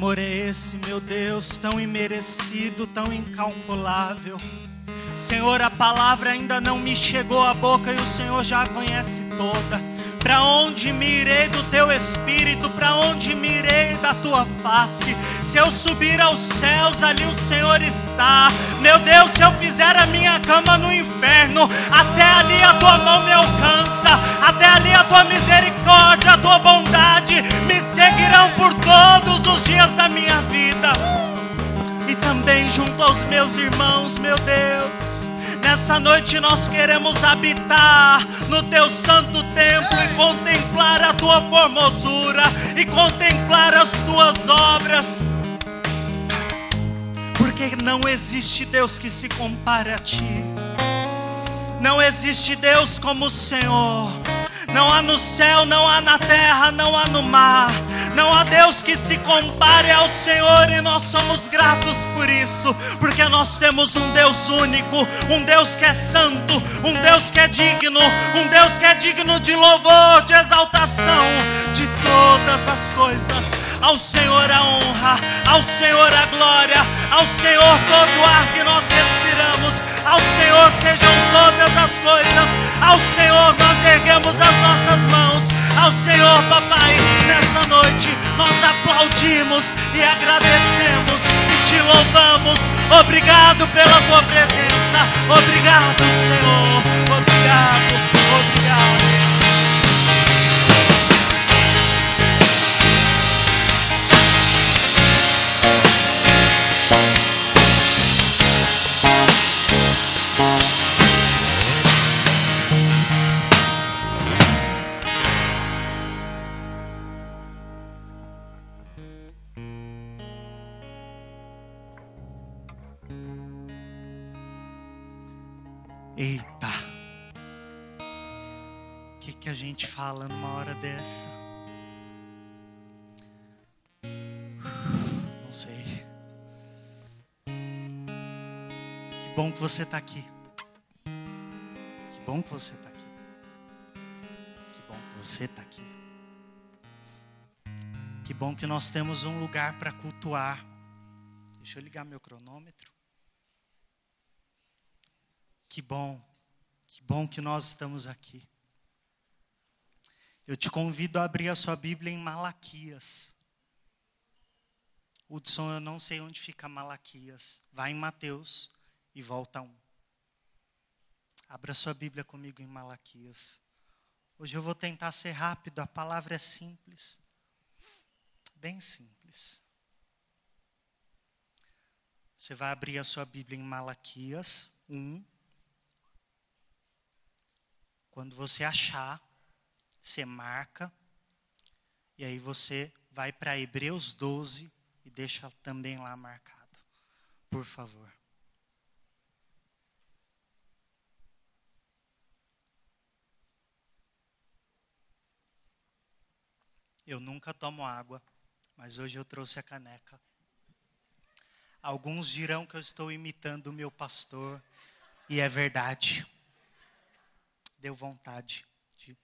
amor é esse, meu Deus, tão imerecido, tão incalculável? Senhor, a palavra ainda não me chegou à boca e o Senhor já a conhece toda. Para onde me irei do teu espírito? Para onde me irei da tua face? Se eu subir aos céus, ali o Senhor está. Meu Deus, se eu fizer a minha cama no inferno, até ali a tua mão me alcança, até ali a tua misericórdia, a tua bondade noite nós queremos habitar no teu santo templo e contemplar a tua formosura e contemplar as tuas obras. Porque não existe Deus que se compare a ti. Não existe Deus como o Senhor. Não há no céu, não há na terra, não há no mar. Não há Deus que se compare ao Senhor e nós somos gratos por isso, nós temos um Deus único, um Deus que é santo, um Deus que é digno, um Deus que é digno de louvor, de exaltação, de todas as coisas. Ao Senhor a honra, ao Senhor a glória, ao Senhor todo o ar que nós respiramos, ao Senhor sejam todas as coisas, ao Senhor nós erguemos as nossas mãos, ao Senhor, papai, nessa noite nós aplaudimos e agradecemos e te louvamos. Obrigado pela tua presença, obrigado, Senhor, obrigado, obrigado. Você está aqui. Que bom que você está aqui. Que bom que você está aqui. Que bom que nós temos um lugar para cultuar. Deixa eu ligar meu cronômetro. Que bom, que bom que nós estamos aqui. Eu te convido a abrir a sua Bíblia em Malaquias. Hudson, eu não sei onde fica Malaquias. Vai em Mateus e volta um. Abra sua Bíblia comigo em Malaquias. Hoje eu vou tentar ser rápido, a palavra é simples. Bem simples. Você vai abrir a sua Bíblia em Malaquias 1. Quando você achar, você marca. E aí você vai para Hebreus 12 e deixa também lá marcado. Por favor. Eu nunca tomo água, mas hoje eu trouxe a caneca. Alguns dirão que eu estou imitando o meu pastor, e é verdade deu vontade de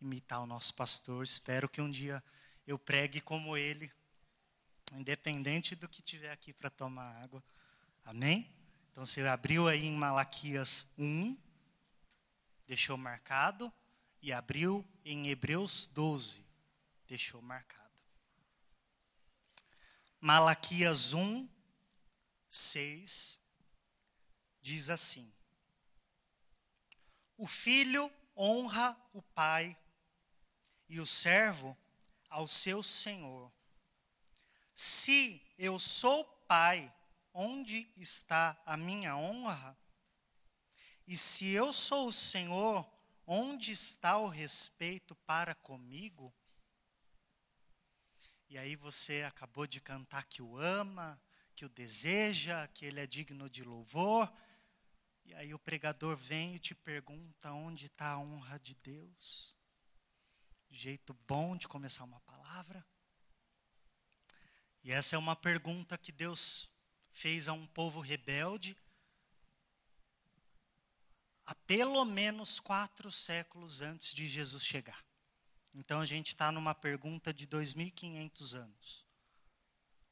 imitar o nosso pastor. Espero que um dia eu pregue como ele, independente do que tiver aqui para tomar água. Amém? Então você abriu aí em Malaquias 1, deixou marcado, e abriu em Hebreus 12, deixou marcado. Malaquias 1, 6 diz assim: o filho honra o pai e o servo ao seu senhor. Se eu sou pai, onde está a minha honra? E se eu sou o senhor, onde está o respeito para comigo? E aí você acabou de cantar que o ama, que o deseja, que ele é digno de louvor. E aí o pregador vem e te pergunta onde está a honra de Deus. Jeito bom de começar uma palavra. E essa é uma pergunta que Deus fez a um povo rebelde há pelo menos quatro séculos antes de Jesus chegar. Então a gente está numa pergunta de 2.500 anos.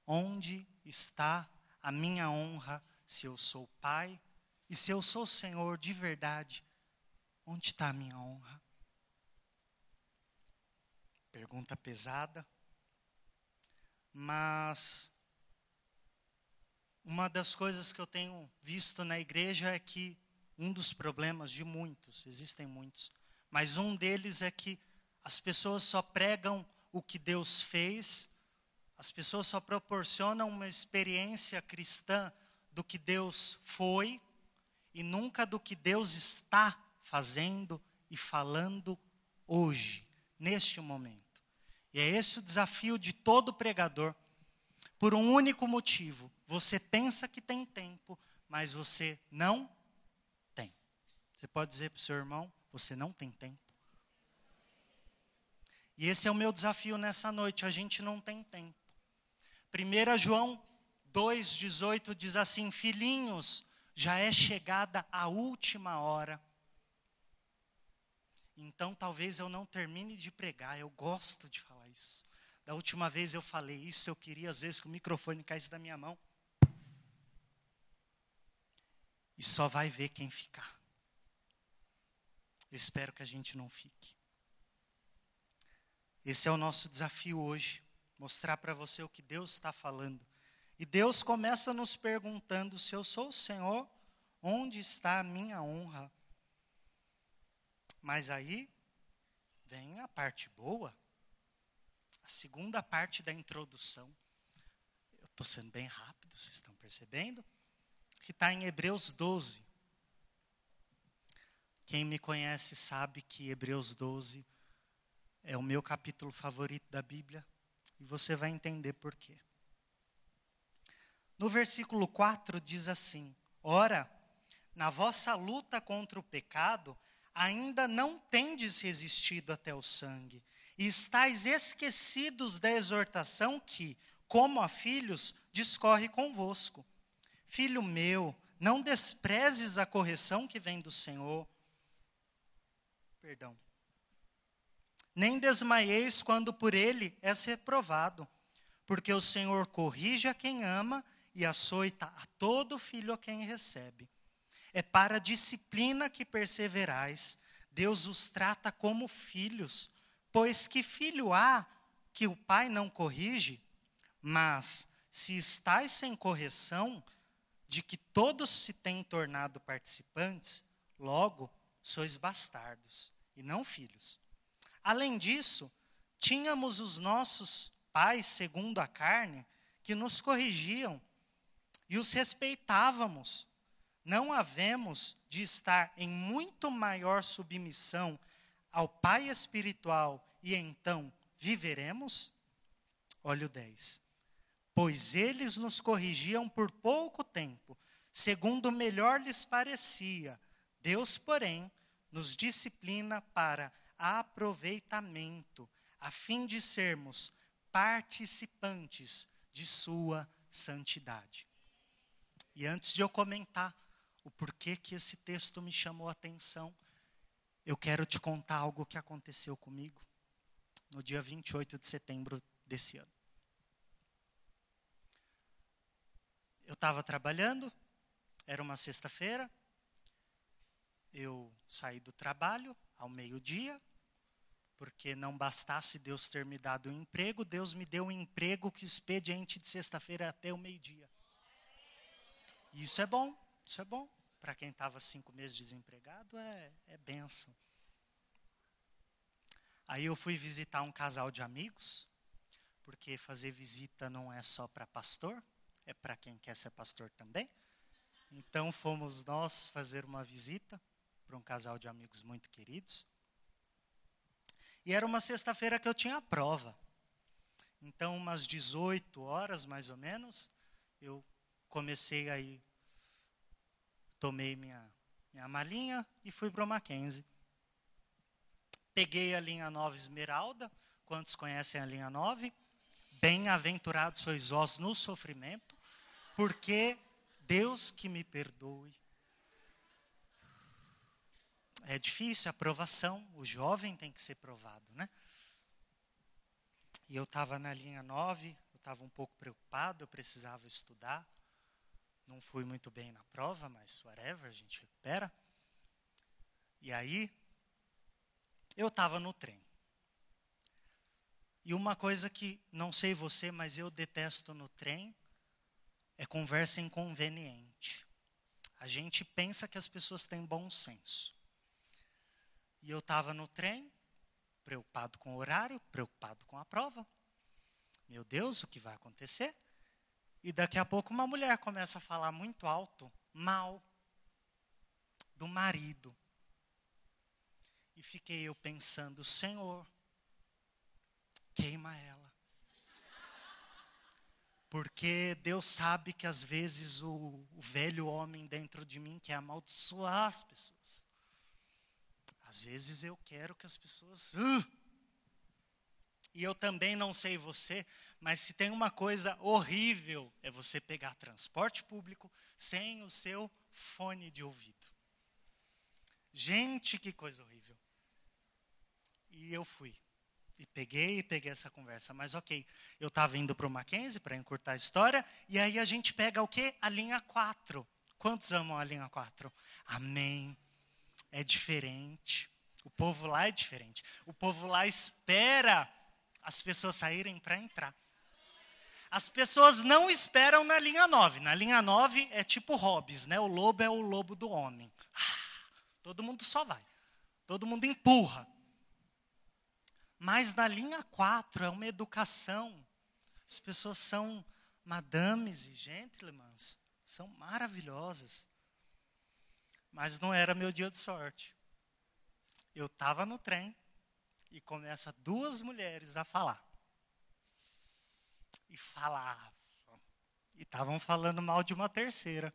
Onde está a minha honra se eu sou pai e se eu sou Senhor de verdade? Onde está a minha honra? Pergunta pesada, mas uma das coisas que eu tenho visto na igreja é que um dos problemas de muitos, existem muitos, mas um deles é que as pessoas só pregam o que Deus fez, as pessoas só proporcionam uma experiência cristã do que Deus foi e nunca do que Deus está fazendo e falando hoje, neste momento. E é esse o desafio de todo pregador por um único motivo. Você pensa que tem tempo, mas você não tem. Você pode dizer para o seu irmão: você não tem tempo. E esse é o meu desafio nessa noite. A gente não tem tempo. 1 João 2,18 diz assim: Filhinhos, já é chegada a última hora. Então talvez eu não termine de pregar, eu gosto de falar isso. Da última vez eu falei isso, eu queria às vezes que o microfone caísse da minha mão. E só vai ver quem ficar. Eu espero que a gente não fique. Esse é o nosso desafio hoje, mostrar para você o que Deus está falando. E Deus começa nos perguntando: se eu sou o Senhor, onde está a minha honra? Mas aí vem a parte boa a segunda parte da introdução. Eu estou sendo bem rápido, vocês estão percebendo? Que está em Hebreus 12. Quem me conhece sabe que Hebreus 12 é o meu capítulo favorito da Bíblia e você vai entender por quê. No versículo 4 diz assim: Ora, na vossa luta contra o pecado, ainda não tendes resistido até o sangue e estáis esquecidos da exortação que, como a filhos, discorre convosco. Filho meu, não desprezes a correção que vem do Senhor. Perdão. Nem desmaieis quando por ele és reprovado, porque o Senhor corrige a quem ama e açoita a todo filho a quem recebe. É para a disciplina que perseverais. Deus os trata como filhos. Pois que filho há que o pai não corrige? Mas se estáis sem correção, de que todos se têm tornado participantes, logo sois bastardos e não filhos. Além disso, tínhamos os nossos pais segundo a carne que nos corrigiam e os respeitávamos. Não havemos de estar em muito maior submissão ao Pai espiritual e então viveremos? Olha o 10. Pois eles nos corrigiam por pouco tempo, segundo melhor lhes parecia. Deus, porém, nos disciplina para aproveitamento, a fim de sermos participantes de Sua santidade. E antes de eu comentar o porquê que esse texto me chamou a atenção, eu quero te contar algo que aconteceu comigo no dia 28 de setembro desse ano. Eu estava trabalhando, era uma sexta-feira, eu saí do trabalho ao meio-dia, porque não bastasse Deus ter me dado um emprego, Deus me deu um emprego que expediente de sexta-feira até o meio-dia. Isso é bom, isso é bom para quem estava cinco meses desempregado, é, é benção. Aí eu fui visitar um casal de amigos, porque fazer visita não é só para pastor, é para quem quer ser pastor também. Então fomos nós fazer uma visita para um casal de amigos muito queridos. E era uma sexta-feira que eu tinha prova. Então, umas 18 horas mais ou menos, eu comecei aí tomei minha, minha malinha e fui para o Mackenzie. Peguei a linha 9 Esmeralda. Quantos conhecem a linha 9? Bem-aventurados sois vós no sofrimento, porque Deus que me perdoe. É difícil a provação, o jovem tem que ser provado, né? E eu estava na linha 9, eu estava um pouco preocupado, eu precisava estudar. Não fui muito bem na prova, mas whatever, a gente recupera. E aí, eu estava no trem. E uma coisa que, não sei você, mas eu detesto no trem, é conversa inconveniente. A gente pensa que as pessoas têm bom senso. E eu estava no trem, preocupado com o horário, preocupado com a prova. Meu Deus, o que vai acontecer? E daqui a pouco uma mulher começa a falar muito alto, mal, do marido. E fiquei eu pensando, Senhor, queima ela. Porque Deus sabe que às vezes o, o velho homem dentro de mim quer amaldiçoar as pessoas. Às vezes eu quero que as pessoas. Uh! E eu também não sei você, mas se tem uma coisa horrível é você pegar transporte público sem o seu fone de ouvido. Gente, que coisa horrível. E eu fui. E peguei e peguei essa conversa. Mas ok, eu estava indo para o Mackenzie para encurtar a história, e aí a gente pega o quê? A linha 4. Quantos amam a linha 4? Amém é diferente. O povo lá é diferente. O povo lá espera as pessoas saírem para entrar. As pessoas não esperam na linha 9. Na linha 9 é tipo Hobbes, né? O lobo é o lobo do homem. Ah, todo mundo só vai. Todo mundo empurra. Mas na linha 4 é uma educação. As pessoas são madames e gentlemen, são maravilhosas. Mas não era meu dia de sorte. Eu estava no trem e começa duas mulheres a falar. E falavam. E estavam falando mal de uma terceira,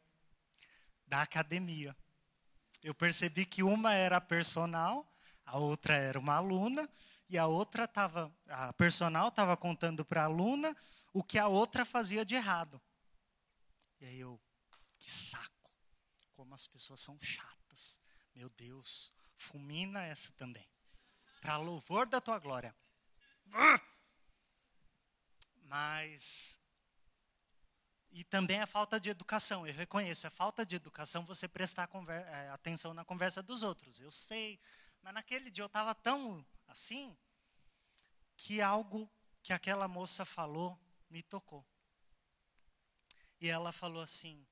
da academia. Eu percebi que uma era personal, a outra era uma aluna, e a outra estava, a personal estava contando para a aluna o que a outra fazia de errado. E aí eu, que saco como as pessoas são chatas. Meu Deus, fulmina essa também. Para louvor da tua glória. Mas. E também a falta de educação. Eu reconheço, é falta de educação você prestar é, atenção na conversa dos outros. Eu sei. Mas naquele dia eu estava tão assim que algo que aquela moça falou me tocou. E ela falou assim: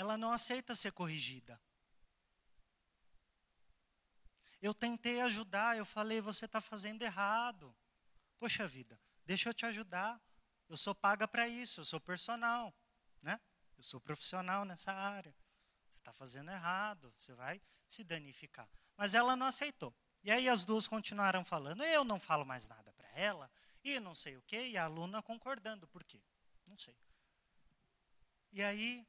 ela não aceita ser corrigida. Eu tentei ajudar, eu falei, você está fazendo errado. Poxa vida, deixa eu te ajudar. Eu sou paga para isso, eu sou personal, né? Eu sou profissional nessa área. Você está fazendo errado, você vai se danificar. Mas ela não aceitou. E aí as duas continuaram falando. Eu não falo mais nada para ela, e não sei o quê, e a aluna concordando. Por quê? Não sei. E aí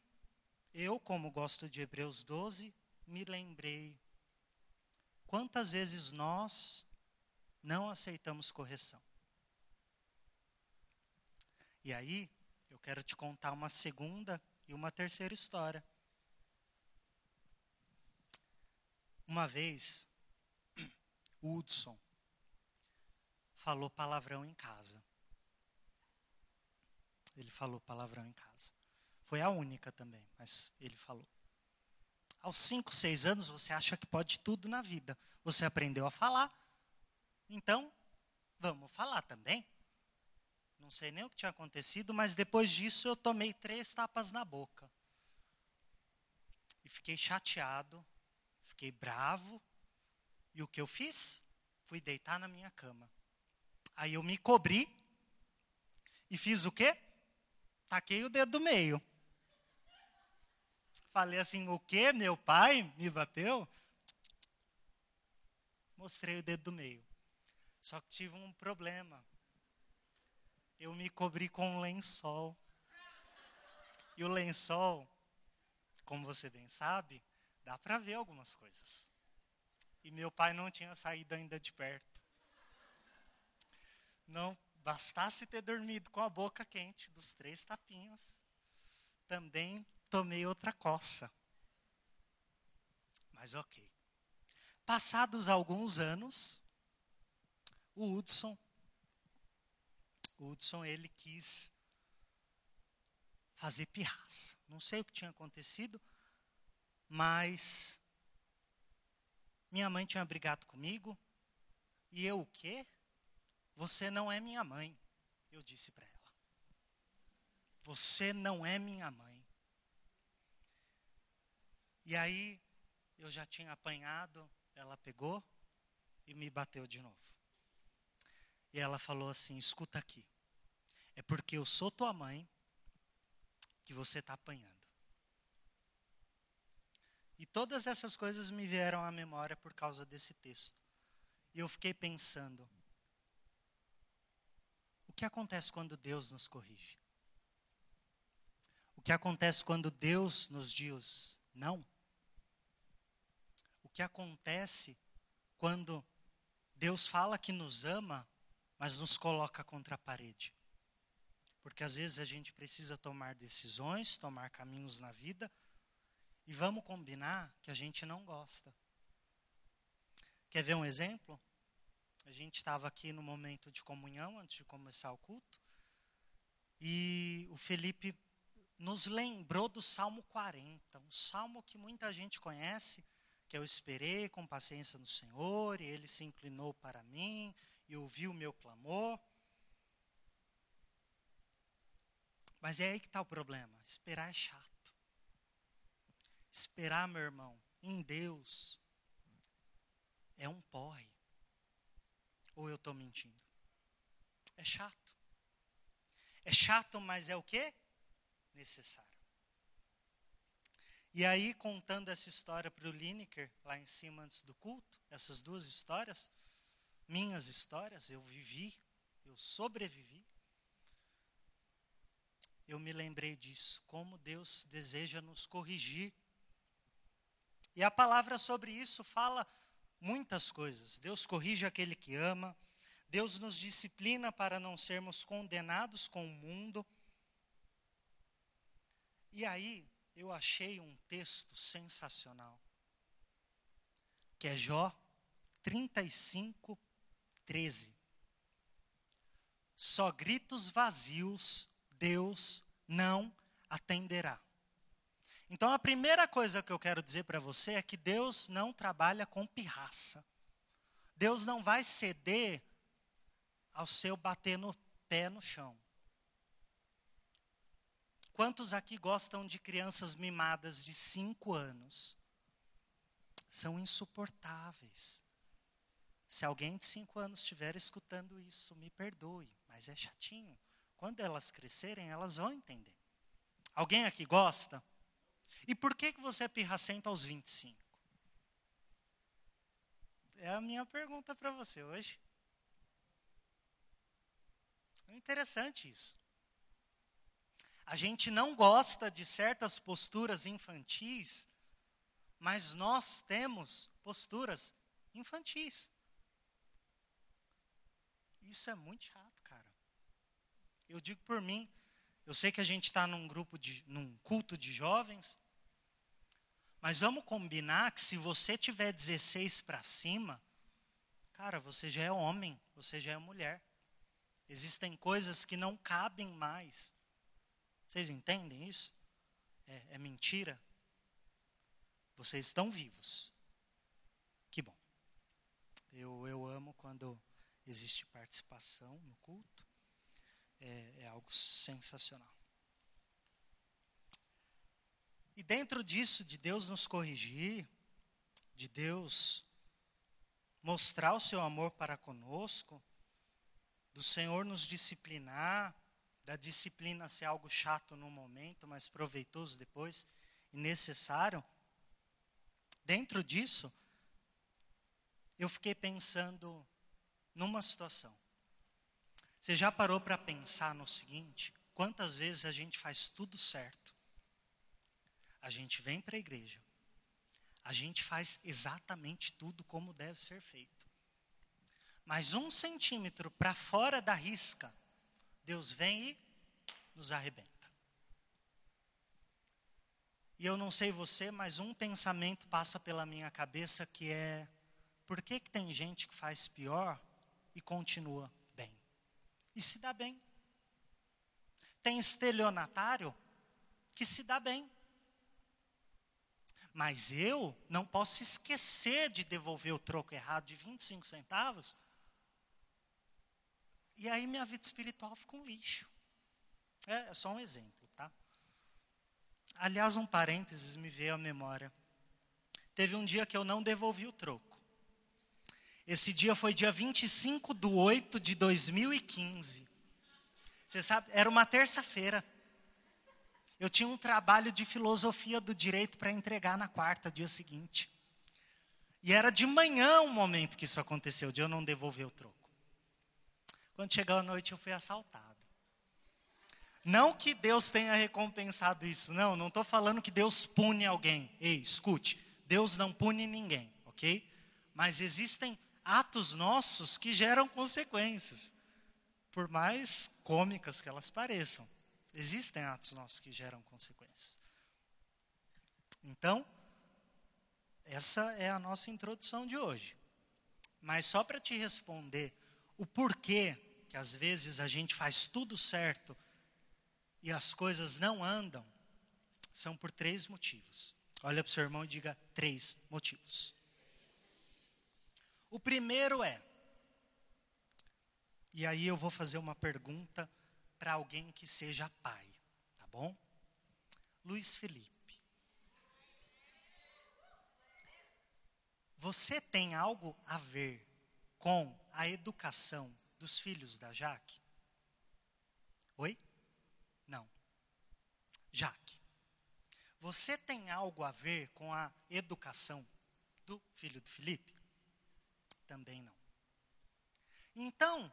eu, como gosto de Hebreus 12, me lembrei quantas vezes nós não aceitamos correção. E aí, eu quero te contar uma segunda e uma terceira história. Uma vez, Hudson falou palavrão em casa. Ele falou palavrão em casa. Foi a única também, mas ele falou. Aos 5, 6 anos você acha que pode tudo na vida. Você aprendeu a falar. Então, vamos falar também. Não sei nem o que tinha acontecido, mas depois disso eu tomei três tapas na boca. E fiquei chateado, fiquei bravo. E o que eu fiz? Fui deitar na minha cama. Aí eu me cobri e fiz o quê? Taquei o dedo do meio. Falei assim: o que? Meu pai me bateu? Mostrei o dedo do meio. Só que tive um problema. Eu me cobri com um lençol. E o lençol, como você bem sabe, dá para ver algumas coisas. E meu pai não tinha saído ainda de perto. Não bastasse ter dormido com a boca quente dos três tapinhos, também tomei outra coça. Mas ok. Passados alguns anos, o Hudson o Hudson ele quis fazer pirraça. Não sei o que tinha acontecido, mas minha mãe tinha brigado comigo e eu o quê? Você não é minha mãe, eu disse para ela. Você não é minha mãe. E aí eu já tinha apanhado, ela pegou e me bateu de novo. E ela falou assim: escuta aqui, é porque eu sou tua mãe que você está apanhando. E todas essas coisas me vieram à memória por causa desse texto. E eu fiquei pensando: o que acontece quando Deus nos corrige? O que acontece quando Deus nos diz não? Que acontece quando Deus fala que nos ama, mas nos coloca contra a parede? Porque às vezes a gente precisa tomar decisões, tomar caminhos na vida, e vamos combinar que a gente não gosta. Quer ver um exemplo? A gente estava aqui no momento de comunhão, antes de começar o culto, e o Felipe nos lembrou do Salmo 40, um salmo que muita gente conhece, que eu esperei com paciência no Senhor, e ele se inclinou para mim e ouviu o meu clamor. Mas é aí que está o problema. Esperar é chato. Esperar, meu irmão, em Deus é um porre. Ou eu estou mentindo? É chato. É chato, mas é o que? Necessário. E aí, contando essa história para o Lineker, lá em cima antes do culto, essas duas histórias, minhas histórias, eu vivi, eu sobrevivi eu me lembrei disso, como Deus deseja nos corrigir. E a palavra sobre isso fala muitas coisas. Deus corrige aquele que ama, Deus nos disciplina para não sermos condenados com o mundo. E aí, eu achei um texto sensacional, que é Jó 35, 13. Só gritos vazios Deus não atenderá. Então a primeira coisa que eu quero dizer para você é que Deus não trabalha com pirraça. Deus não vai ceder ao seu bater no pé no chão. Quantos aqui gostam de crianças mimadas de 5 anos? São insuportáveis. Se alguém de 5 anos estiver escutando isso, me perdoe, mas é chatinho. Quando elas crescerem, elas vão entender. Alguém aqui gosta? E por que, que você é pirracento aos 25? É a minha pergunta para você hoje. É interessante isso. A gente não gosta de certas posturas infantis, mas nós temos posturas infantis. Isso é muito chato. Eu digo por mim, eu sei que a gente está num grupo de, num culto de jovens, mas vamos combinar que se você tiver 16 para cima, cara, você já é homem, você já é mulher. Existem coisas que não cabem mais. Vocês entendem isso? É, é mentira? Vocês estão vivos. Que bom. Eu, eu amo quando existe participação no culto é, é algo sensacional. E dentro disso, de Deus nos corrigir, de Deus mostrar o seu amor para conosco, do Senhor nos disciplinar, da disciplina ser algo chato no momento, mas proveitoso depois e necessário. Dentro disso, eu fiquei pensando numa situação. Você já parou para pensar no seguinte? Quantas vezes a gente faz tudo certo? A gente vem para a igreja. A gente faz exatamente tudo como deve ser feito. Mas um centímetro para fora da risca, Deus vem e nos arrebenta. E eu não sei você, mas um pensamento passa pela minha cabeça que é: por que, que tem gente que faz pior e continua? e se dá bem. Tem estelionatário que se dá bem. Mas eu não posso esquecer de devolver o troco errado de 25 centavos. E aí minha vida espiritual fica um lixo. É, é só um exemplo, tá? Aliás, um parênteses me veio à memória. Teve um dia que eu não devolvi o troco. Esse dia foi dia 25 de 8 de 2015. Você sabe, era uma terça-feira. Eu tinha um trabalho de filosofia do direito para entregar na quarta, dia seguinte. E era de manhã o momento que isso aconteceu, de eu não devolver o troco. Quando chegou a noite, eu fui assaltado. Não que Deus tenha recompensado isso, não, não estou falando que Deus pune alguém. Ei, escute, Deus não pune ninguém, ok? Mas existem atos nossos que geram consequências, por mais cômicas que elas pareçam. Existem atos nossos que geram consequências. Então, essa é a nossa introdução de hoje. Mas só para te responder o porquê que às vezes a gente faz tudo certo e as coisas não andam, são por três motivos. Olha para o seu irmão e diga três motivos. O primeiro é, e aí eu vou fazer uma pergunta para alguém que seja pai, tá bom? Luiz Felipe. Você tem algo a ver com a educação dos filhos da Jaque? Oi? Não. Jaque. Você tem algo a ver com a educação do filho do Felipe? Também não. Então,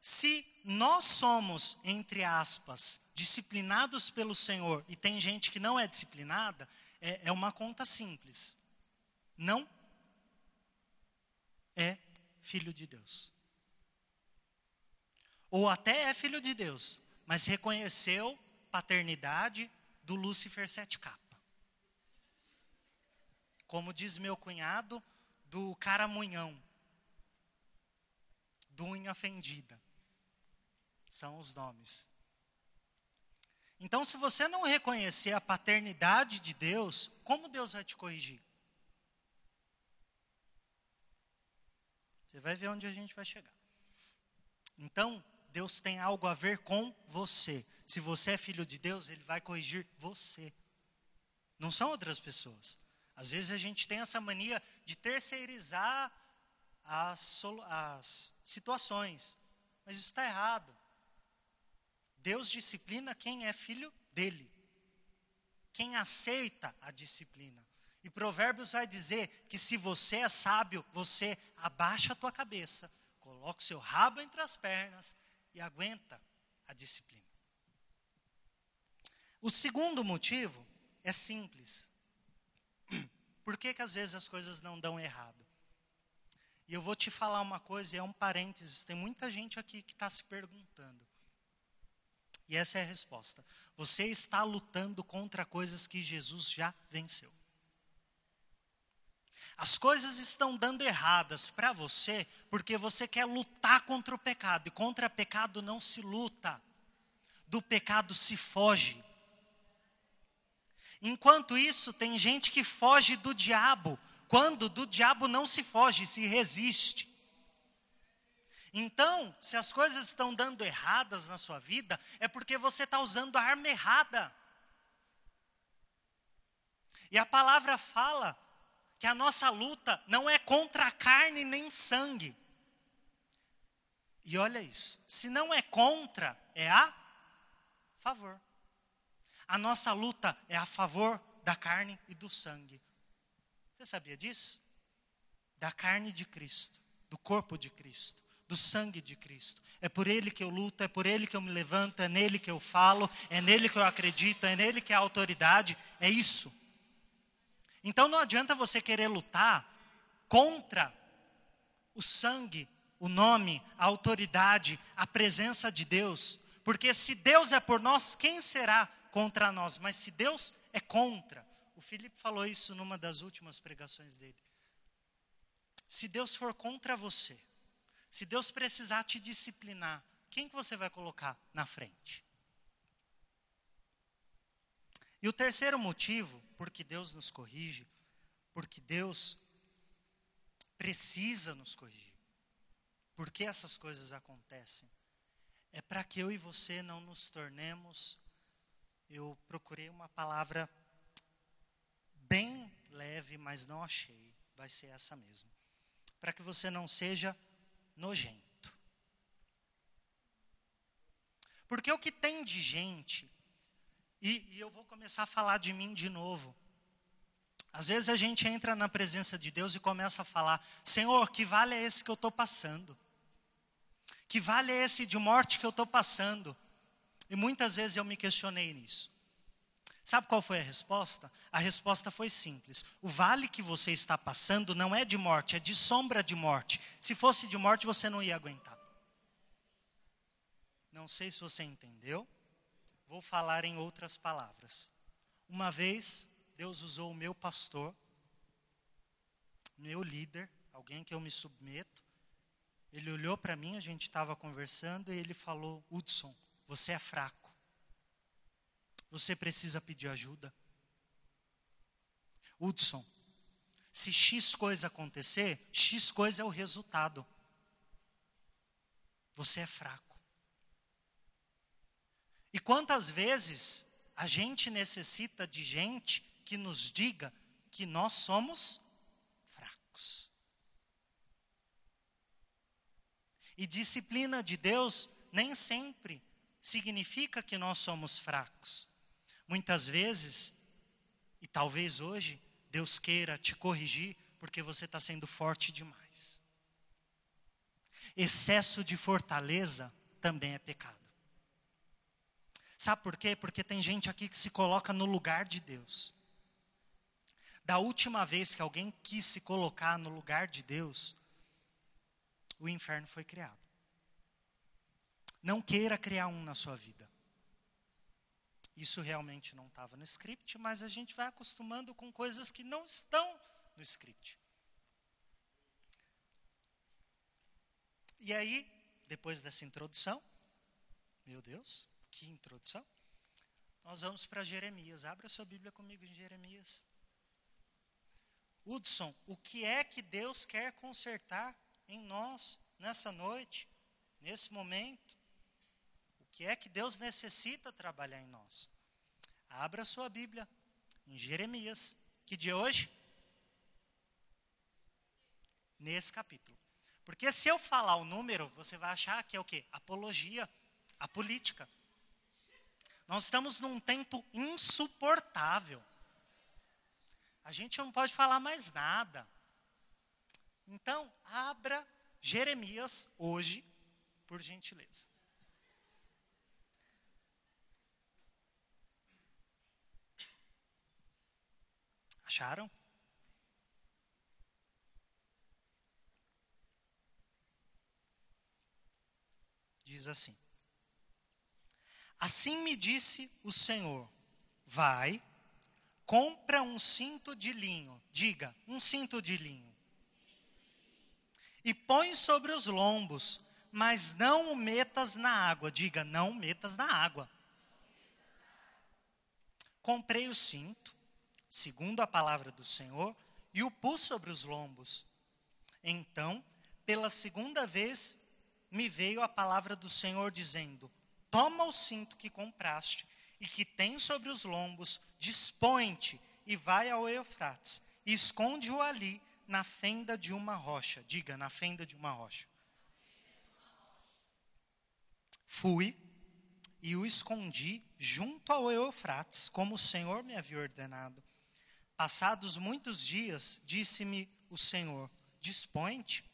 se nós somos, entre aspas, disciplinados pelo Senhor e tem gente que não é disciplinada, é, é uma conta simples. Não é filho de Deus. Ou até é filho de Deus, mas reconheceu paternidade do Lúcifer sete capa. Como diz meu cunhado, do caramunhão, do unha fendida são os nomes. Então, se você não reconhecer a paternidade de Deus, como Deus vai te corrigir? Você vai ver onde a gente vai chegar. Então, Deus tem algo a ver com você. Se você é filho de Deus, Ele vai corrigir você. Não são outras pessoas. Às vezes a gente tem essa mania de terceirizar as, as situações. Mas isso está errado. Deus disciplina quem é filho dele. Quem aceita a disciplina. E Provérbios vai dizer que se você é sábio, você abaixa a tua cabeça, coloca o seu rabo entre as pernas e aguenta a disciplina. O segundo motivo é simples. Por que, que às vezes as coisas não dão errado? E eu vou te falar uma coisa, é um parênteses, tem muita gente aqui que está se perguntando. E essa é a resposta. Você está lutando contra coisas que Jesus já venceu. As coisas estão dando erradas para você porque você quer lutar contra o pecado. E contra o pecado não se luta. Do pecado se foge. Enquanto isso, tem gente que foge do diabo, quando do diabo não se foge, se resiste. Então, se as coisas estão dando erradas na sua vida, é porque você está usando a arma errada. E a palavra fala que a nossa luta não é contra carne nem sangue. E olha isso, se não é contra, é a favor. A nossa luta é a favor da carne e do sangue. Você sabia disso? Da carne de Cristo, do corpo de Cristo do sangue de Cristo. É por ele que eu luto, é por ele que eu me levanto, é nele que eu falo, é nele que eu acredito, é nele que é a autoridade. É isso. Então não adianta você querer lutar contra o sangue, o nome, a autoridade, a presença de Deus. Porque se Deus é por nós, quem será contra nós? Mas se Deus é contra, o Felipe falou isso numa das últimas pregações dele. Se Deus for contra você, se Deus precisar te disciplinar, quem que você vai colocar na frente? E o terceiro motivo, porque Deus nos corrige, porque Deus precisa nos corrigir. Por que essas coisas acontecem? É para que eu e você não nos tornemos. Eu procurei uma palavra bem leve, mas não achei. Vai ser essa mesmo. Para que você não seja nojento. Porque o que tem de gente, e, e eu vou começar a falar de mim de novo. Às vezes a gente entra na presença de Deus e começa a falar: Senhor, que vale é esse que eu estou passando? Que vale é esse de morte que eu estou passando? E muitas vezes eu me questionei nisso. Sabe qual foi a resposta? A resposta foi simples. O vale que você está passando não é de morte, é de sombra de morte. Se fosse de morte, você não ia aguentar. Não sei se você entendeu. Vou falar em outras palavras. Uma vez, Deus usou o meu pastor, meu líder, alguém que eu me submeto. Ele olhou para mim, a gente estava conversando e ele falou: Hudson, você é fraco. Você precisa pedir ajuda. Hudson, se X coisa acontecer, X coisa é o resultado. Você é fraco. E quantas vezes a gente necessita de gente que nos diga que nós somos fracos. E disciplina de Deus nem sempre significa que nós somos fracos. Muitas vezes, e talvez hoje, Deus queira te corrigir porque você está sendo forte demais. Excesso de fortaleza também é pecado. Sabe por quê? Porque tem gente aqui que se coloca no lugar de Deus. Da última vez que alguém quis se colocar no lugar de Deus, o inferno foi criado. Não queira criar um na sua vida. Isso realmente não estava no script, mas a gente vai acostumando com coisas que não estão no script. E aí, depois dessa introdução, meu Deus, que introdução. Nós vamos para Jeremias. Abra sua Bíblia comigo em Jeremias. Hudson, o que é que Deus quer consertar em nós nessa noite, nesse momento? O que é que Deus necessita trabalhar em nós? Abra sua Bíblia em Jeremias. Que dia é hoje? Nesse capítulo. Porque se eu falar o número, você vai achar que é o quê? Apologia, a política. Nós estamos num tempo insuportável. A gente não pode falar mais nada. Então, abra Jeremias hoje, por gentileza. Acharam? Diz assim: Assim me disse o Senhor: Vai, compra um cinto de linho. Diga, um cinto de linho. E põe sobre os lombos, mas não o metas na água. Diga, não metas na água. Comprei o cinto, segundo a palavra do Senhor, e o pus sobre os lombos. Então, pela segunda vez, me veio a palavra do Senhor dizendo: toma o cinto que compraste e que tem sobre os lombos, dispõe-te e vai ao Eufrates, e esconde-o ali na fenda de uma rocha. Diga, na fenda de uma rocha. Fui e o escondi junto ao Eufrates, como o Senhor me havia ordenado. Passados muitos dias, disse-me o Senhor: Dispõe-te,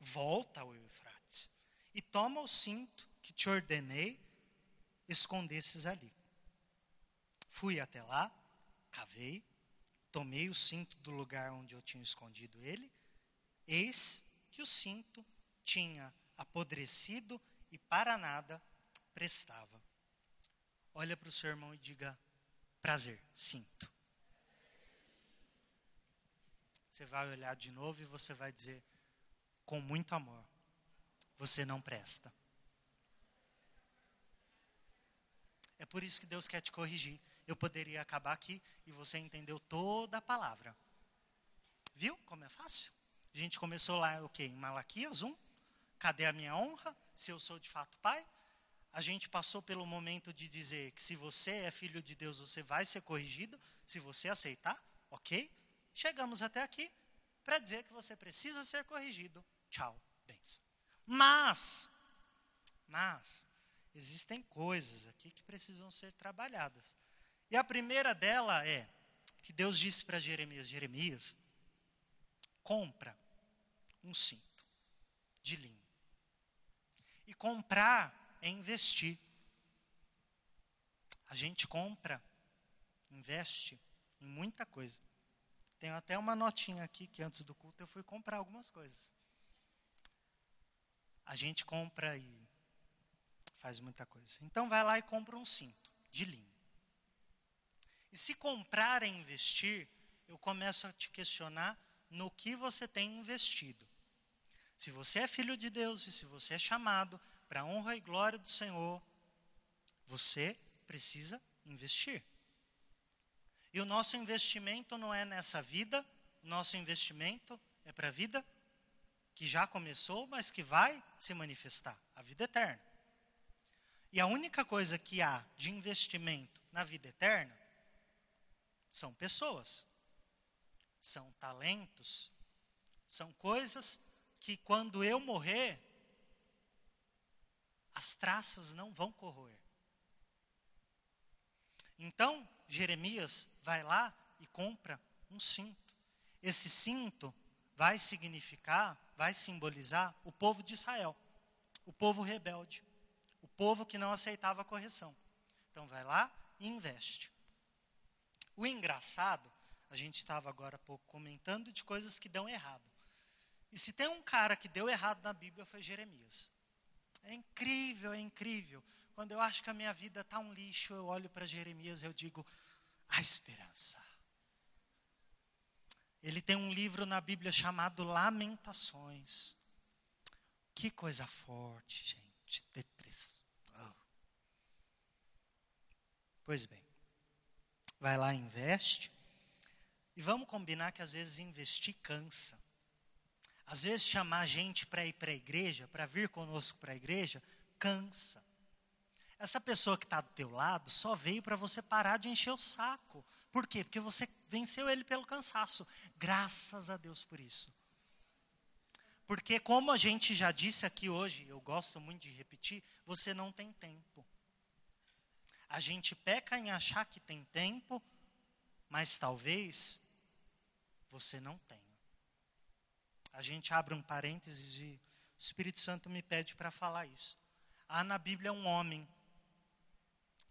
volta ao Eufrates, e toma o cinto que te ordenei escondesses ali. Fui até lá, cavei, tomei o cinto do lugar onde eu tinha escondido ele, eis que o cinto tinha apodrecido e para nada prestava. Olha para o seu irmão e diga: prazer, cinto. Você vai olhar de novo e você vai dizer, com muito amor: você não presta. É por isso que Deus quer te corrigir. Eu poderia acabar aqui e você entendeu toda a palavra. Viu como é fácil? A gente começou lá o quê? Em Malaquias 1. Cadê a minha honra? Se eu sou de fato pai? A gente passou pelo momento de dizer que se você é filho de Deus, você vai ser corrigido. Se você aceitar, ok? Chegamos até aqui para dizer que você precisa ser corrigido. Tchau, benção. Mas, mas, existem coisas aqui que precisam ser trabalhadas. E a primeira dela é que Deus disse para Jeremias: Jeremias, compra um cinto de linho. E comprar é investir. A gente compra, investe em muita coisa. Tenho até uma notinha aqui que antes do culto eu fui comprar algumas coisas. A gente compra e faz muita coisa. Então vai lá e compra um cinto de linho. E se comprar é investir, eu começo a te questionar no que você tem investido. Se você é filho de Deus e se você é chamado para a honra e glória do Senhor, você precisa investir. E o nosso investimento não é nessa vida, nosso investimento é para a vida que já começou, mas que vai se manifestar a vida eterna. E a única coisa que há de investimento na vida eterna são pessoas, são talentos, são coisas que quando eu morrer, as traças não vão corroer. Então, Jeremias vai lá e compra um cinto. Esse cinto vai significar, vai simbolizar o povo de Israel, o povo rebelde, o povo que não aceitava a correção. Então, vai lá e investe. O engraçado, a gente estava agora há pouco comentando de coisas que dão errado. E se tem um cara que deu errado na Bíblia foi Jeremias. É incrível, é incrível. Quando eu acho que a minha vida está um lixo, eu olho para Jeremias e eu digo: a esperança. Ele tem um livro na Bíblia chamado Lamentações. Que coisa forte, gente. Depressão. Pois bem, vai lá, investe. E vamos combinar que às vezes investir cansa. Às vezes chamar gente para ir para a igreja, para vir conosco para a igreja, cansa. Essa pessoa que está do teu lado só veio para você parar de encher o saco. Por quê? Porque você venceu ele pelo cansaço. Graças a Deus por isso. Porque como a gente já disse aqui hoje, eu gosto muito de repetir, você não tem tempo. A gente peca em achar que tem tempo, mas talvez você não tenha a gente abre um parênteses e o Espírito Santo me pede para falar isso. Há na Bíblia um homem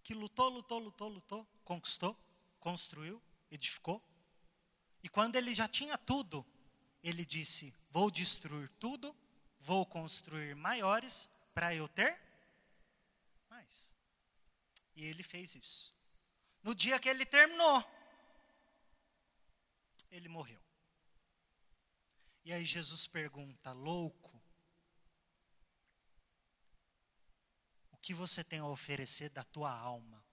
que lutou, lutou, lutou, lutou, conquistou, construiu, edificou. E quando ele já tinha tudo, ele disse: Vou destruir tudo, vou construir maiores para eu ter mais. E ele fez isso. No dia que ele terminou, ele morreu. E aí Jesus pergunta: louco, o que você tem a oferecer da tua alma?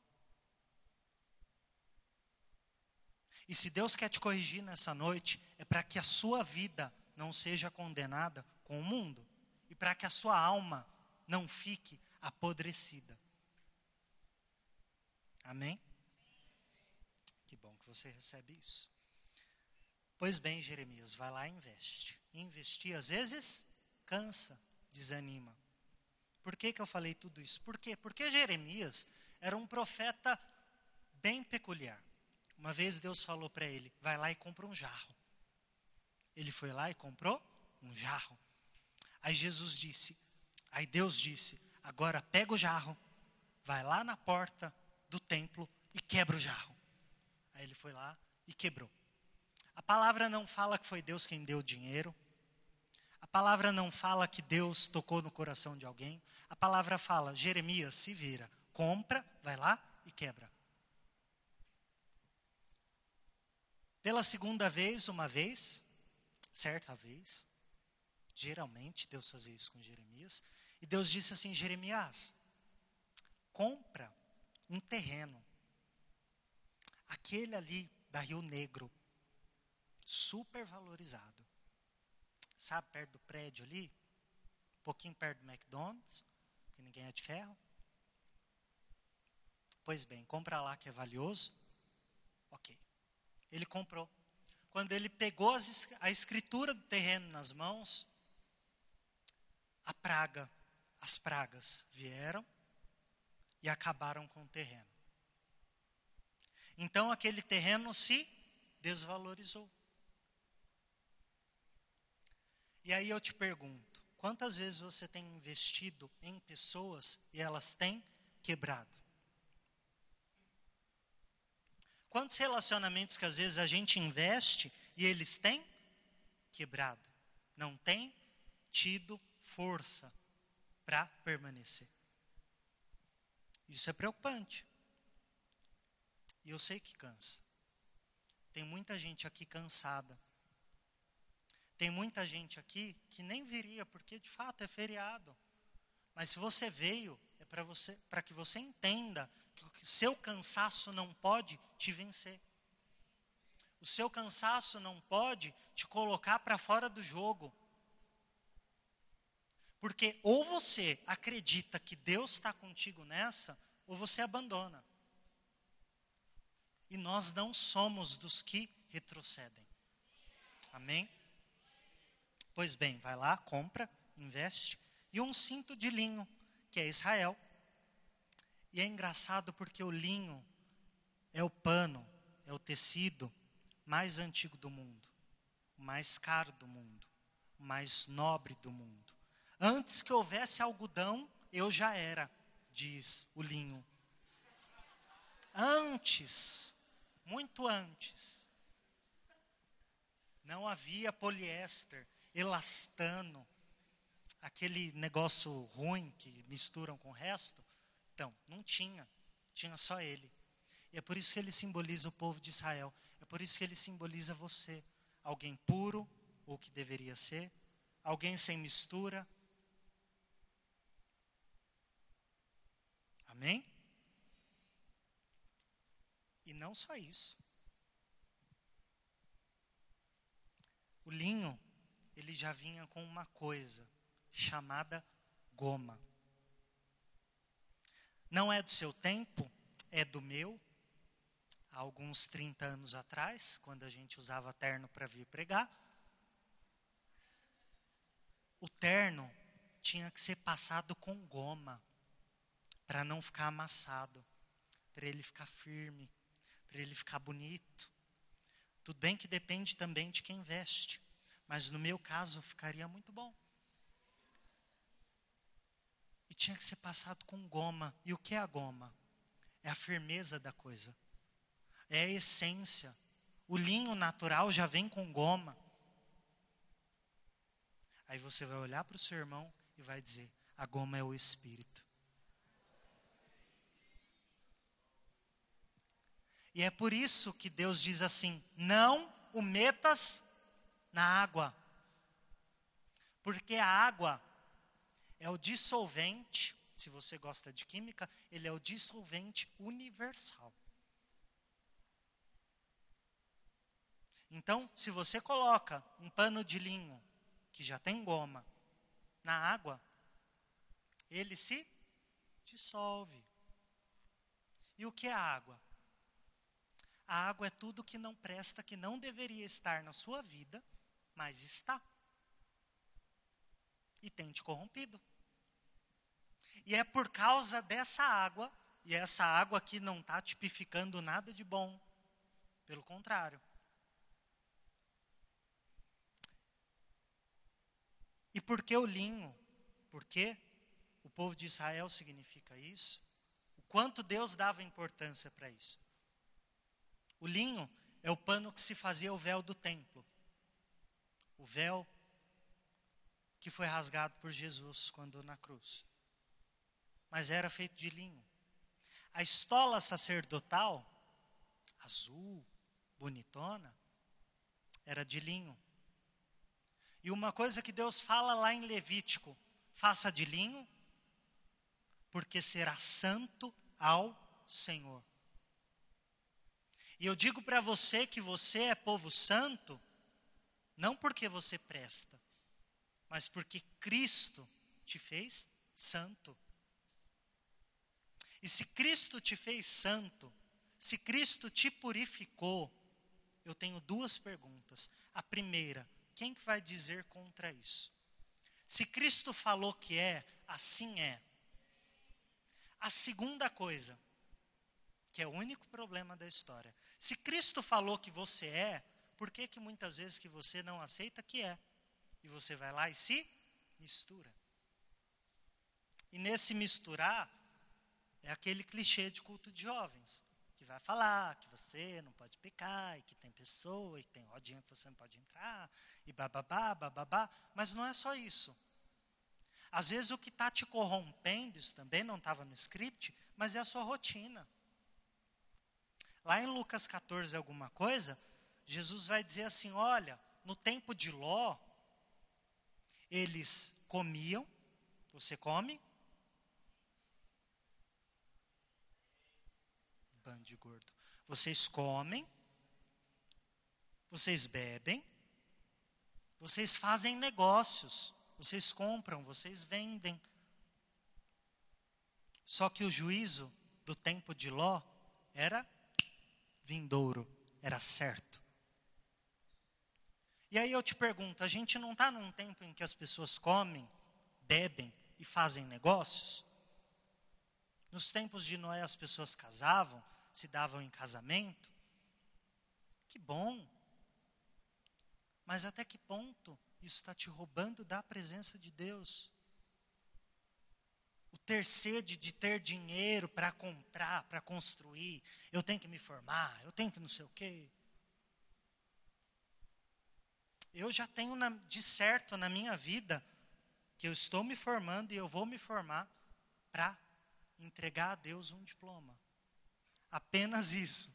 E se Deus quer te corrigir nessa noite, é para que a sua vida não seja condenada com o mundo e para que a sua alma não fique apodrecida. Amém? Que bom que você recebe isso. Pois bem, Jeremias, vai lá e investe. Investir às vezes cansa, desanima. Por que, que eu falei tudo isso? Por quê? Porque Jeremias era um profeta bem peculiar. Uma vez Deus falou para ele: vai lá e compra um jarro. Ele foi lá e comprou um jarro. Aí Jesus disse, aí Deus disse: agora pega o jarro, vai lá na porta do templo e quebra o jarro. Aí ele foi lá e quebrou. A palavra não fala que foi Deus quem deu o dinheiro. A palavra não fala que Deus tocou no coração de alguém. A palavra fala: Jeremias, se vira, compra, vai lá e quebra. Pela segunda vez, uma vez, certa vez, geralmente Deus fazia isso com Jeremias, e Deus disse assim: Jeremias, compra um terreno. Aquele ali da Rio Negro, super valorizado. Sabe, perto do prédio ali, um pouquinho perto do McDonald's, que ninguém é de ferro. Pois bem, compra lá que é valioso. Ok. Ele comprou. Quando ele pegou a escritura do terreno nas mãos, a praga, as pragas vieram e acabaram com o terreno. Então aquele terreno se desvalorizou. E aí eu te pergunto: quantas vezes você tem investido em pessoas e elas têm quebrado? Quantos relacionamentos que às vezes a gente investe e eles têm quebrado? Não têm tido força para permanecer. Isso é preocupante. E eu sei que cansa. Tem muita gente aqui cansada. Tem muita gente aqui que nem viria, porque de fato é feriado. Mas se você veio, é para você, para que você entenda que seu cansaço não pode te vencer. O seu cansaço não pode te colocar para fora do jogo. Porque ou você acredita que Deus está contigo nessa, ou você abandona. E nós não somos dos que retrocedem. Amém? Pois bem, vai lá, compra, investe. E um cinto de linho, que é Israel. E é engraçado porque o linho é o pano, é o tecido mais antigo do mundo, o mais caro do mundo, o mais nobre do mundo. Antes que houvesse algodão, eu já era, diz o linho. Antes, muito antes, não havia poliéster, elastano, aquele negócio ruim que misturam com o resto. Então, não tinha. Tinha só ele. E é por isso que ele simboliza o povo de Israel. É por isso que ele simboliza você. Alguém puro, ou que deveria ser. Alguém sem mistura. Amém? E não só isso. O linho, ele já vinha com uma coisa chamada goma. Não é do seu tempo, é do meu. Há alguns 30 anos atrás, quando a gente usava terno para vir pregar, o terno tinha que ser passado com goma, para não ficar amassado, para ele ficar firme, para ele ficar bonito. Tudo bem que depende também de quem veste, mas no meu caso ficaria muito bom tinha que ser passado com goma. E o que é a goma? É a firmeza da coisa. É a essência. O linho natural já vem com goma. Aí você vai olhar para o seu irmão e vai dizer: a goma é o espírito. E é por isso que Deus diz assim: não o metas na água. Porque a água é o dissolvente, se você gosta de química, ele é o dissolvente universal. Então, se você coloca um pano de linho que já tem goma na água, ele se dissolve. E o que é a água? A água é tudo que não presta, que não deveria estar na sua vida, mas está. E tem te corrompido. E é por causa dessa água, e essa água aqui não está tipificando nada de bom, pelo contrário. E por que o linho? Por que o povo de Israel significa isso? O quanto Deus dava importância para isso? O linho é o pano que se fazia o véu do templo. O véu que foi rasgado por Jesus quando na cruz mas era feito de linho. A estola sacerdotal, azul, bonitona, era de linho. E uma coisa que Deus fala lá em Levítico: faça de linho, porque será santo ao Senhor. E eu digo para você que você é povo santo, não porque você presta, mas porque Cristo te fez santo. E se Cristo te fez santo, se Cristo te purificou, eu tenho duas perguntas. A primeira, quem que vai dizer contra isso? Se Cristo falou que é, assim é. A segunda coisa, que é o único problema da história. Se Cristo falou que você é, por que que muitas vezes que você não aceita que é? E você vai lá e se mistura. E nesse misturar, é aquele clichê de culto de jovens, que vai falar que você não pode pecar, e que tem pessoa, e que tem rodinha que você não pode entrar, e bababá, bababá. Mas não é só isso. Às vezes o que está te corrompendo, isso também não estava no script, mas é a sua rotina. Lá em Lucas 14, alguma coisa, Jesus vai dizer assim: olha, no tempo de Ló, eles comiam, você come? Bando de gordo. Vocês comem, vocês bebem, vocês fazem negócios, vocês compram, vocês vendem. Só que o juízo do tempo de Ló era vindouro, era certo. E aí eu te pergunto: a gente não está num tempo em que as pessoas comem, bebem e fazem negócios? Nos tempos de Noé as pessoas casavam, se davam em casamento. Que bom. Mas até que ponto isso está te roubando da presença de Deus? o ter sede de ter dinheiro para comprar, para construir, eu tenho que me formar, eu tenho que não sei o quê. Eu já tenho na, de certo na minha vida que eu estou me formando e eu vou me formar para entregar a Deus um diploma. Apenas isso.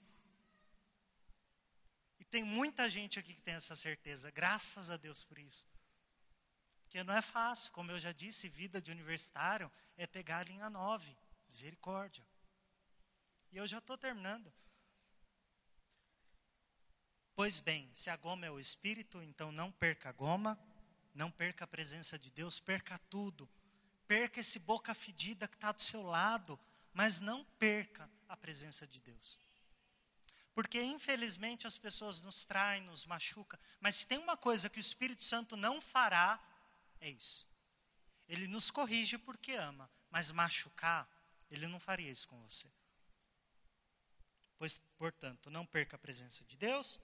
E tem muita gente aqui que tem essa certeza, graças a Deus por isso. Porque não é fácil, como eu já disse, vida de universitário é pegar a linha 9, misericórdia. E eu já estou terminando. Pois bem, se a goma é o espírito, então não perca a goma, não perca a presença de Deus, perca tudo. Perca esse boca fedida que está do seu lado, mas não perca a presença de Deus. Porque infelizmente as pessoas nos traem, nos machucam, mas se tem uma coisa que o Espírito Santo não fará, é isso. Ele nos corrige porque ama, mas machucar, ele não faria isso com você. Pois, portanto, não perca a presença de Deus,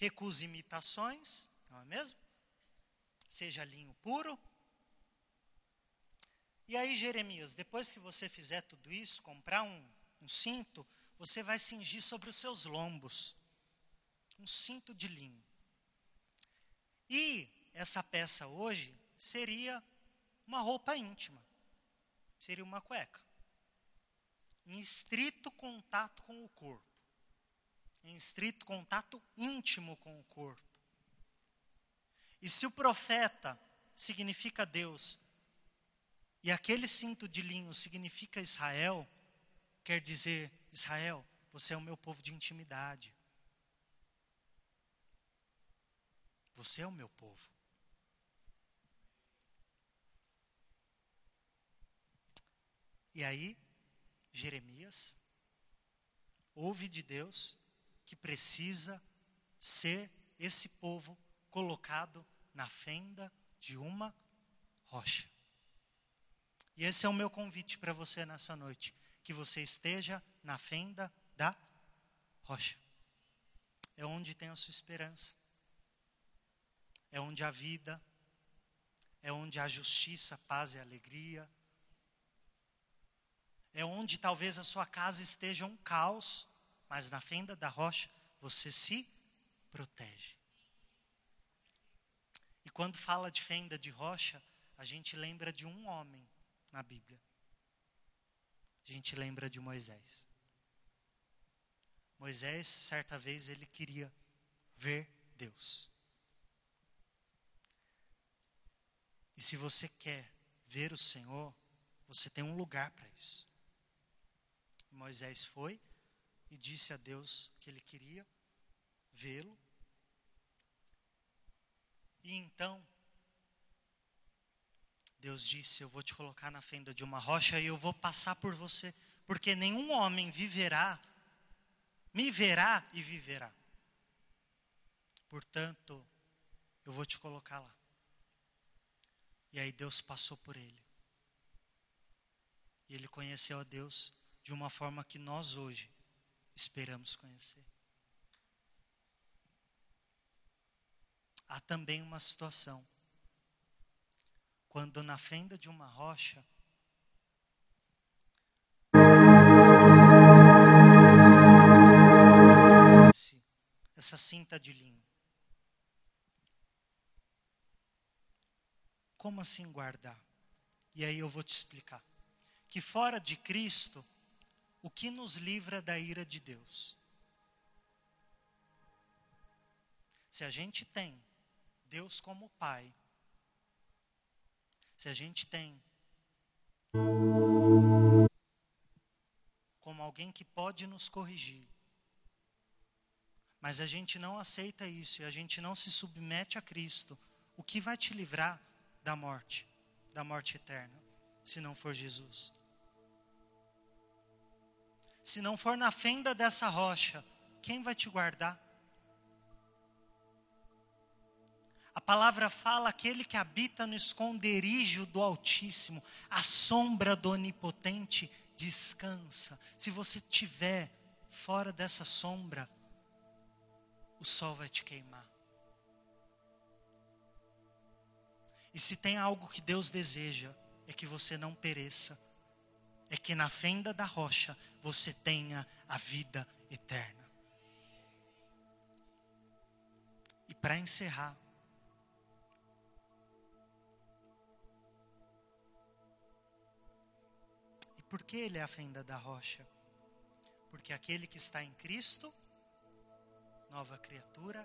recuse imitações, não é mesmo? Seja linho puro. E aí, Jeremias, depois que você fizer tudo isso, comprar um, um cinto, você vai cingir sobre os seus lombos. Um cinto de linho. E essa peça hoje, seria uma roupa íntima. Seria uma cueca. Em estrito contato com o corpo. Em estrito contato íntimo com o corpo. E se o profeta significa Deus, e aquele cinto de linho significa Israel, quer dizer, Israel, você é o meu povo de intimidade. Você é o meu povo. E aí, Jeremias ouve de Deus que precisa ser esse povo colocado na fenda de uma rocha. E esse é o meu convite para você nessa noite, que você esteja na fenda da rocha. É onde tem a sua esperança. É onde a vida, é onde a justiça, paz e alegria, é onde talvez a sua casa esteja um caos, mas na fenda da rocha você se protege. E quando fala de fenda de rocha, a gente lembra de um homem na Bíblia. A gente lembra de Moisés. Moisés, certa vez, ele queria ver Deus. E se você quer ver o Senhor, você tem um lugar para isso. Moisés foi e disse a Deus que ele queria vê-lo. E então, Deus disse: Eu vou te colocar na fenda de uma rocha e eu vou passar por você, porque nenhum homem viverá, me verá e viverá. Portanto, eu vou te colocar lá. E aí Deus passou por ele. E ele conheceu a Deus de uma forma que nós hoje esperamos conhecer. Há também uma situação quando na fenda de uma rocha essa cinta de linho. Como assim guardar? E aí eu vou te explicar. Que fora de Cristo, o que nos livra da ira de Deus? Se a gente tem Deus como Pai, se a gente tem como alguém que pode nos corrigir, mas a gente não aceita isso e a gente não se submete a Cristo, o que vai te livrar da morte, da morte eterna, se não for Jesus? Se não for na fenda dessa rocha, quem vai te guardar? A palavra fala aquele que habita no esconderijo do Altíssimo, a sombra do Onipotente descansa. Se você estiver fora dessa sombra, o sol vai te queimar. E se tem algo que Deus deseja, é que você não pereça, é que na fenda da rocha você tenha a vida eterna. E para encerrar, e por que ele é a fenda da rocha? Porque aquele que está em Cristo, nova criatura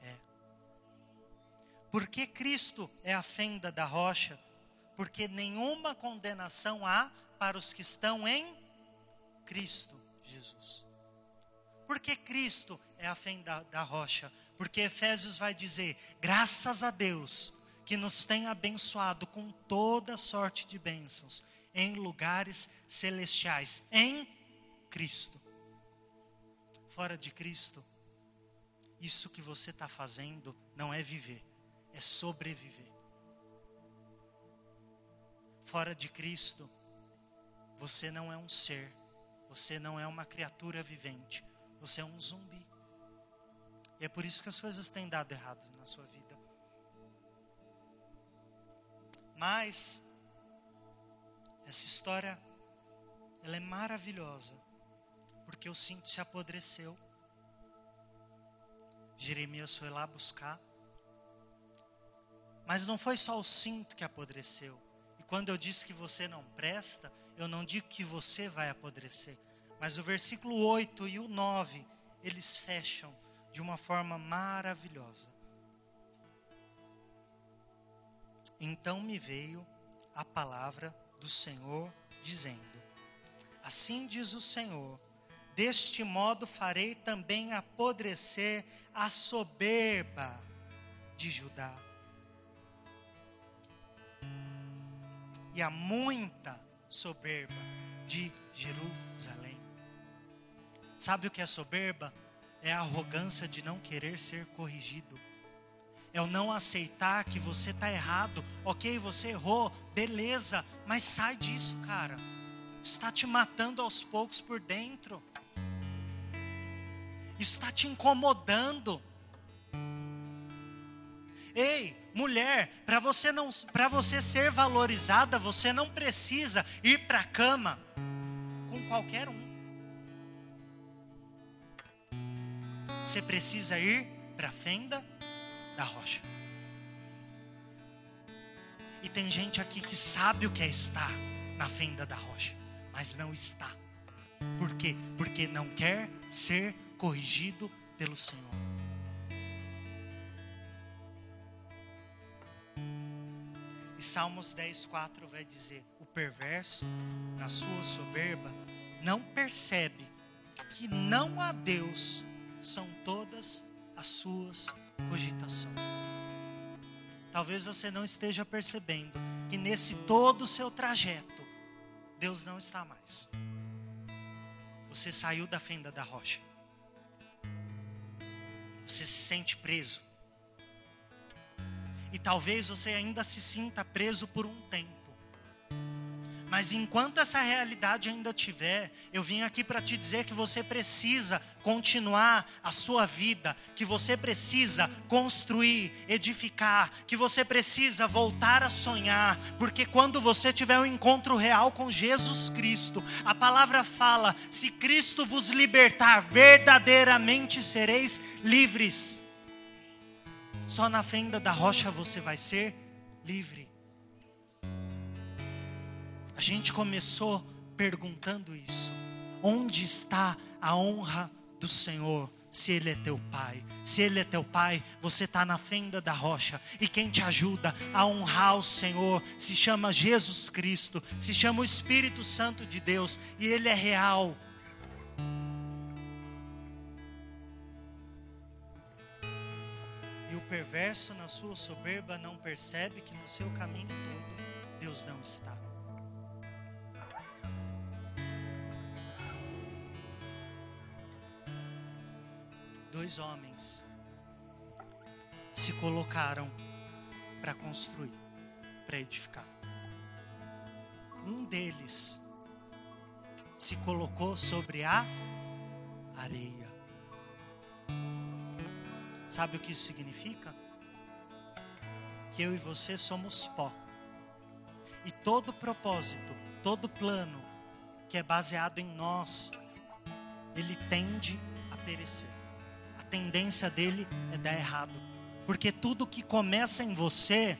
é. Por que Cristo é a fenda da rocha? Porque nenhuma condenação há para os que estão em Cristo Jesus. Por que Cristo é a fenda da rocha? Porque Efésios vai dizer: graças a Deus que nos tem abençoado com toda sorte de bênçãos em lugares celestiais, em Cristo. Fora de Cristo, isso que você está fazendo não é viver, é sobreviver. Fora de Cristo, você não é um ser, você não é uma criatura vivente, você é um zumbi. E é por isso que as coisas têm dado errado na sua vida. Mas essa história ela é maravilhosa, porque o cinto se apodreceu. Jeremias foi lá buscar. Mas não foi só o cinto que apodreceu. E quando eu disse que você não presta, eu não digo que você vai apodrecer. Mas o versículo 8 e o 9, eles fecham de uma forma maravilhosa. Então me veio a palavra do Senhor dizendo: Assim diz o Senhor Deste modo farei também apodrecer a soberba de Judá. E a muita soberba de Jerusalém. Sabe o que é soberba? É a arrogância de não querer ser corrigido. É o não aceitar que você está errado. Ok, você errou, beleza, mas sai disso, cara. Está te matando aos poucos por dentro está te incomodando. Ei, mulher, para você não, para você ser valorizada, você não precisa ir para a cama com qualquer um. Você precisa ir para a fenda da rocha. E tem gente aqui que sabe o que é estar na fenda da rocha, mas não está. Por quê? Porque não quer ser corrigido pelo Senhor. E Salmos 10, 4 vai dizer: O perverso, na sua soberba, não percebe que não há Deus são todas as suas cogitações. Talvez você não esteja percebendo que nesse todo o seu trajeto, Deus não está mais. Você saiu da fenda da rocha. Você se sente preso. E talvez você ainda se sinta preso por um tempo. Mas enquanto essa realidade ainda tiver, eu vim aqui para te dizer que você precisa continuar a sua vida, que você precisa construir, edificar, que você precisa voltar a sonhar, porque quando você tiver um encontro real com Jesus Cristo, a palavra fala: se Cristo vos libertar, verdadeiramente sereis livres. Só na fenda da rocha você vai ser livre. A gente começou perguntando isso. Onde está a honra do Senhor? Se Ele é teu Pai, se Ele é teu Pai, você está na fenda da rocha, e quem te ajuda a honrar o Senhor se chama Jesus Cristo, se chama o Espírito Santo de Deus, e Ele é real. Perverso, na sua soberba, não percebe que no seu caminho todo Deus não está. dois homens se colocaram para construir, para edificar. Um deles se colocou sobre a areia. Sabe o que isso significa? Que eu e você somos pó. E todo propósito, todo plano que é baseado em nós, ele tende a perecer tendência dele é dar errado. Porque tudo que começa em você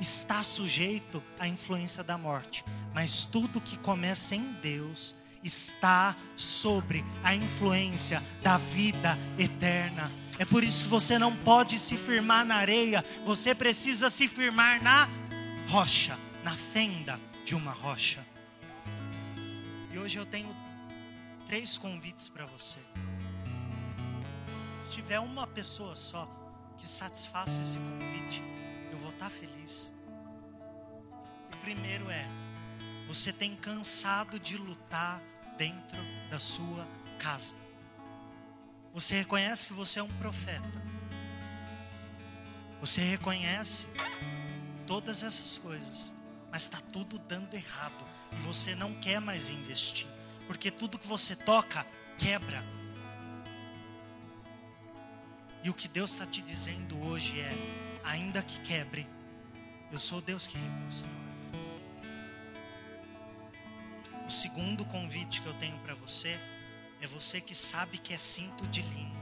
está sujeito à influência da morte. Mas tudo que começa em Deus está sobre a influência da vida eterna. É por isso que você não pode se firmar na areia, você precisa se firmar na rocha, na fenda de uma rocha. E hoje eu tenho três convites para você se tiver uma pessoa só que satisfaça esse convite, eu vou estar feliz. O primeiro é: você tem cansado de lutar dentro da sua casa. Você reconhece que você é um profeta. Você reconhece todas essas coisas, mas está tudo dando errado e você não quer mais investir, porque tudo que você toca quebra e o que Deus está te dizendo hoje é: ainda que quebre, eu sou Deus que reconstrói. Segundo convite que eu tenho para você é você que sabe que é cinto de linho.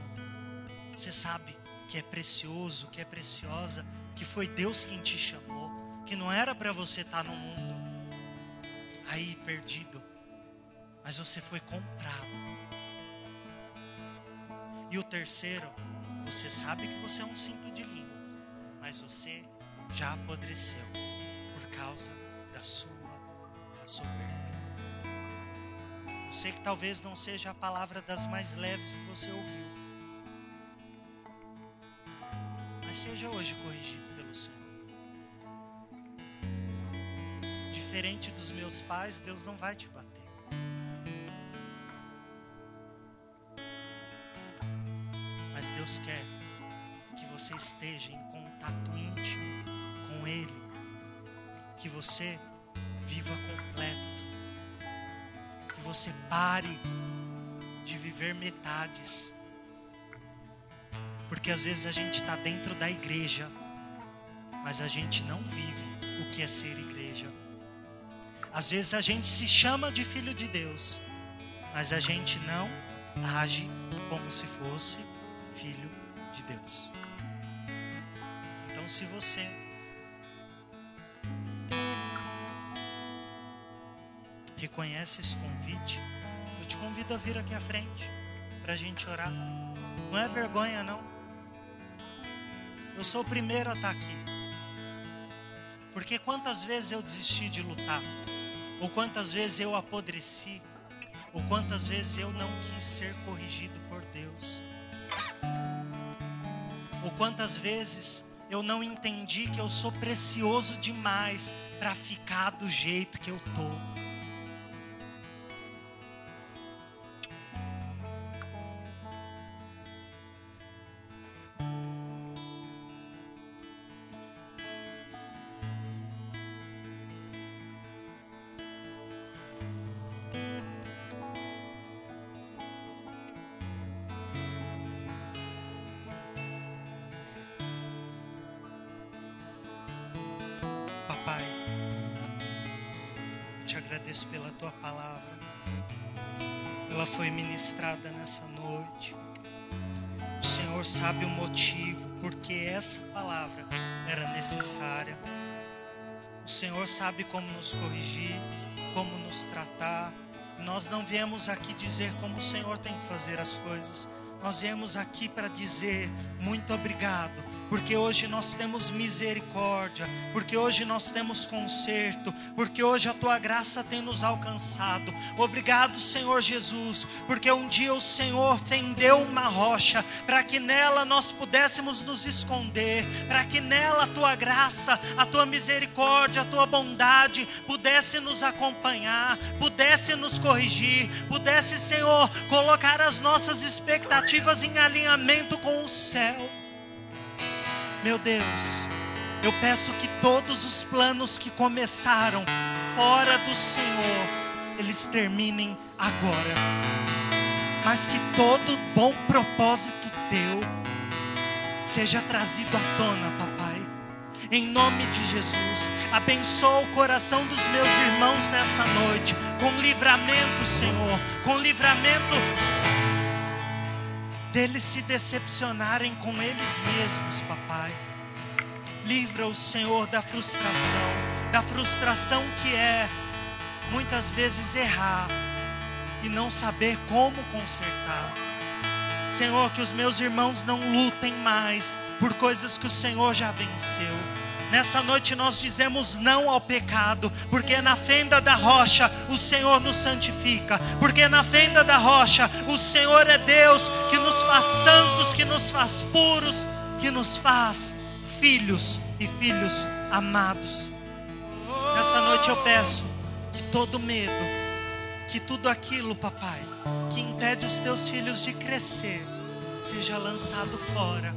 Você sabe que é precioso, que é preciosa, que foi Deus quem te chamou, que não era para você estar tá no mundo aí perdido, mas você foi comprado. E o terceiro você sabe que você é um cinto de linho, mas você já apodreceu por causa da sua soberba. Sei que talvez não seja a palavra das mais leves que você ouviu, mas seja hoje corrigido pelo Senhor. Diferente dos meus pais, Deus não vai te bater. Deus quer que você esteja em contato íntimo com Ele, que você você pare de viver metades, porque às vezes a gente está dentro da igreja, mas a gente não vive o que é ser igreja. Às vezes a gente se chama de filho de Deus, mas a gente não age como se fosse filho de Deus. Então, se você reconhece esse convite, eu te convido a vir aqui à frente para a gente orar. Não é vergonha, não. Eu sou o primeiro a estar aqui. Porque quantas vezes eu desisti de lutar? Ou quantas vezes eu apodreci, ou quantas vezes eu não quis ser corrigido por Deus. Ou quantas vezes eu não entendi que eu sou precioso demais para ficar do jeito que eu tô. Nos corrigir, como nos tratar. Nós não viemos aqui dizer como o Senhor tem que fazer as coisas. Nós viemos aqui para dizer muito obrigado porque hoje nós temos misericórdia, porque hoje nós temos conserto, porque hoje a tua graça tem nos alcançado. Obrigado, Senhor Jesus, porque um dia o Senhor fendeu uma rocha para que nela nós pudéssemos nos esconder, para que nela a tua graça, a tua misericórdia, a tua bondade pudesse nos acompanhar, pudesse nos corrigir, pudesse, Senhor, colocar as nossas expectativas em alinhamento com o céu. Meu Deus, eu peço que todos os planos que começaram fora do Senhor, eles terminem agora. Mas que todo bom propósito teu seja trazido à tona, papai. Em nome de Jesus, abençoa o coração dos meus irmãos nessa noite, com livramento, Senhor, com livramento deles se decepcionarem com eles mesmos, papai. Livra o Senhor da frustração, da frustração que é muitas vezes errar e não saber como consertar. Senhor, que os meus irmãos não lutem mais por coisas que o Senhor já venceu Nessa noite nós dizemos não ao pecado, porque na fenda da rocha o Senhor nos santifica, porque na fenda da rocha o Senhor é Deus que nos faz santos, que nos faz puros, que nos faz filhos e filhos amados. Nessa noite eu peço que todo medo, que tudo aquilo, papai, que impede os teus filhos de crescer, seja lançado fora